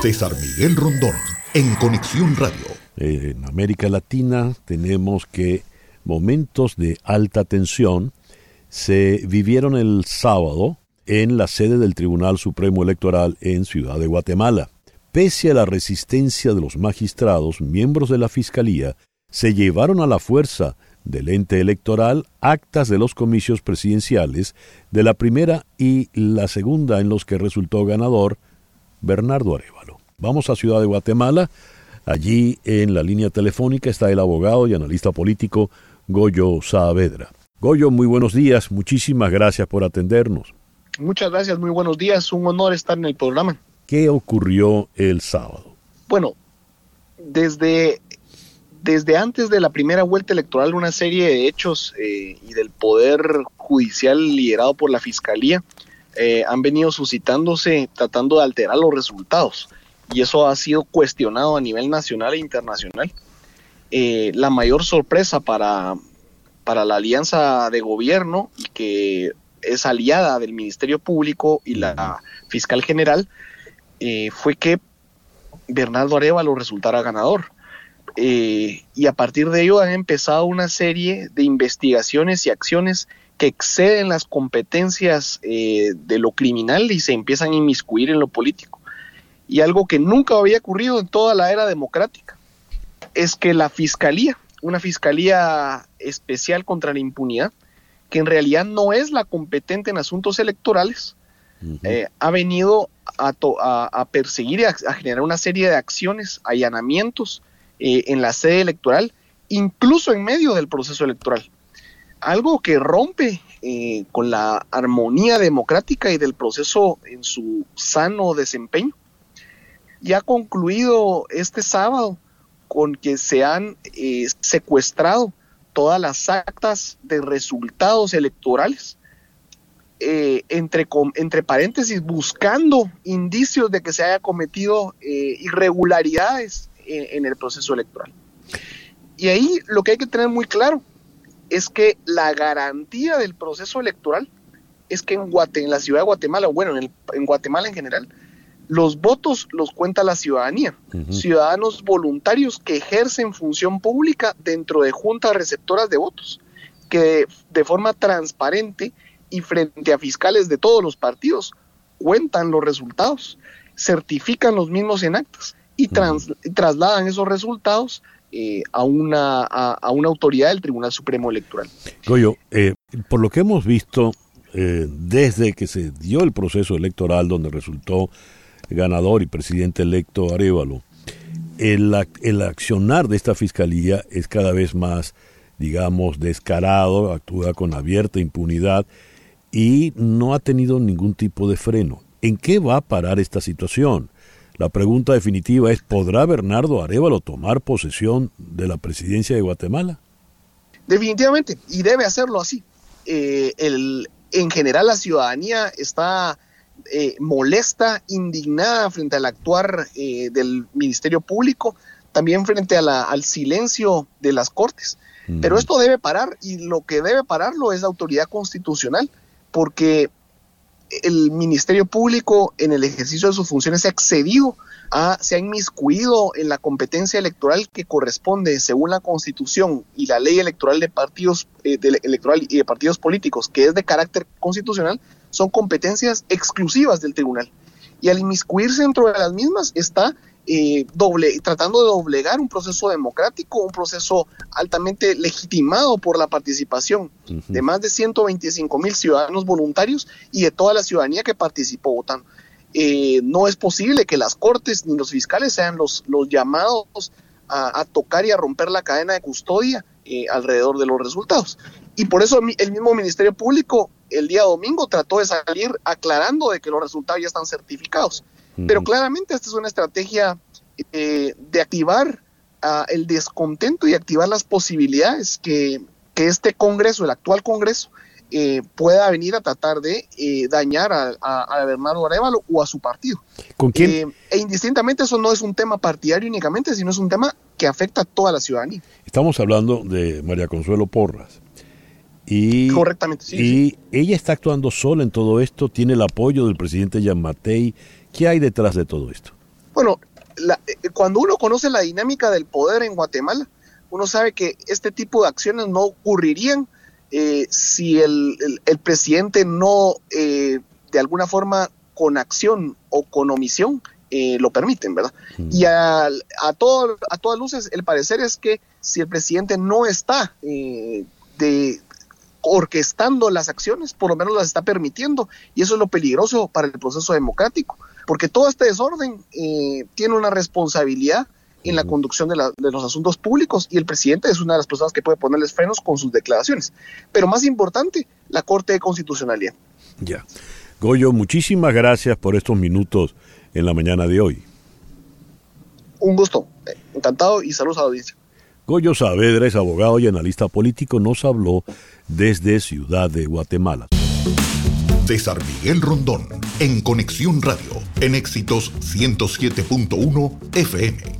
César Miguel Rondón, en Conexión Radio. En América Latina tenemos que momentos de alta tensión se vivieron el sábado en la sede del Tribunal Supremo Electoral en Ciudad de Guatemala. Pese a la resistencia de los magistrados, miembros de la Fiscalía se llevaron a la fuerza del ente electoral actas de los comicios presidenciales de la primera y la segunda en los que resultó ganador Bernardo Arevalo. Vamos a Ciudad de Guatemala. Allí en la línea telefónica está el abogado y analista político Goyo Saavedra. Goyo, muy buenos días. Muchísimas gracias por atendernos. Muchas gracias, muy buenos días. Un honor estar en el programa. ¿Qué ocurrió el sábado? Bueno, desde, desde antes de la primera vuelta electoral, una serie de hechos eh, y del poder judicial liderado por la Fiscalía eh, han venido suscitándose tratando de alterar los resultados. Y eso ha sido cuestionado a nivel nacional e internacional. Eh, la mayor sorpresa para, para la alianza de gobierno, que es aliada del Ministerio Público y la fiscal general, eh, fue que Bernardo Arevalo resultara ganador. y a partir de ello han empezado una serie de investigaciones y acciones que exceden las competencias eh, de lo criminal y se empiezan a inmiscuir en lo político. Y algo que nunca había ocurrido en toda la era democrática es que la fiscalía, una fiscalía especial contra la impunidad, que en realidad no es la competente en asuntos electorales, eh, ha venido a, perseguir y a, generar una serie de acciones, allanamientos eh, en la sede electoral, incluso en medio del proceso electoral algo que rompe eh, con la armonía democrática y del proceso en su sano desempeño. Ya ha concluido este sábado con que se han eh, secuestrado todas las actas de resultados electorales, eh, entre, entre paréntesis, buscando indicios de que se haya cometido irregularidades en el proceso electoral. Y ahí lo que hay que tener muy claro es que la garantía del proceso electoral es que en, en la ciudad de Guatemala, bueno, en, Guatemala en general, los votos los cuenta la ciudadanía, ciudadanos voluntarios que ejercen función pública dentro de juntas receptoras de votos, que de, forma transparente y frente a fiscales de todos los partidos cuentan los resultados, certifican los mismos en actas y trasladan esos resultados eh, a, una, a, una autoridad del Tribunal Supremo Electoral. Goyo, eh, por lo que hemos visto eh, desde que se dio el proceso electoral donde resultó ganador y presidente electo Arevalo, el, el accionar de esta fiscalía es cada vez más, digamos, descarado, actúa con abierta impunidad y no ha tenido ningún tipo de freno. ¿En qué va a parar esta situación? La pregunta definitiva es, ¿podrá Bernardo Arevalo tomar posesión de la presidencia de Guatemala? Definitivamente, y debe hacerlo así. Eh, el, en general la ciudadanía está eh, molesta, indignada frente al actuar eh, del Ministerio Público, también frente al silencio de las Cortes. Pero esto debe parar y lo que debe pararlo es la autoridad constitucional, porque el Ministerio Público en el ejercicio de sus funciones se ha excedido, se ha inmiscuido en la competencia electoral que corresponde según la Constitución y la ley electoral de partidos eh, electoral y de partidos políticos, que es de carácter constitucional, son competencias exclusivas del tribunal. Y al inmiscuirse dentro de las mismas está eh, doble, tratando de doblegar un proceso democrático, un proceso altamente legitimado por la participación de más de 125 mil ciudadanos voluntarios y de toda la ciudadanía que participó votando. Eh, no es posible que las cortes ni los fiscales sean los, los llamados a, tocar y a romper la cadena de custodia eh, alrededor de los resultados. Y por eso el mismo Ministerio Público el día domingo trató de salir aclarando de que los resultados ya están certificados. Pero claramente esta es una estrategia eh, de activar el descontento y activar las posibilidades que, este Congreso, el actual Congreso, eh, pueda venir a tratar de eh, dañar a, a, Bernardo Arevalo o a su partido. ¿Con quién? e indistintamente eso no es un tema partidario únicamente, sino es un tema que afecta a toda la ciudadanía. Estamos hablando de María Consuelo Porras. Y, Correctamente, sí. Y ella está actuando sola en todo esto, tiene el apoyo del presidente Matei ¿Qué hay detrás de todo esto? Bueno, eh, cuando uno conoce la dinámica del poder en Guatemala, uno sabe que este tipo de acciones no ocurrirían eh, si el, presidente no, eh, de alguna forma, con acción o con omisión, lo permiten, ¿verdad? Y a, a, todo, a todas luces, el parecer es que si el presidente no está de, orquestando las acciones, por lo menos las está permitiendo, y eso es lo peligroso para el proceso democrático porque todo este desorden eh, tiene una responsabilidad en la conducción de, los asuntos públicos y el presidente es una de las personas que puede ponerles frenos con sus declaraciones. Pero más importante, la Corte de Constitucionalidad. Ya. Goyo, muchísimas gracias por estos minutos en la mañana de hoy. Un gusto, encantado y saludos a la audiencia. Goyo Saavedra es abogado y analista político, nos habló desde Ciudad de Guatemala. César Miguel Rondón, en Conexión Radio, en Éxitos 107.1 FM.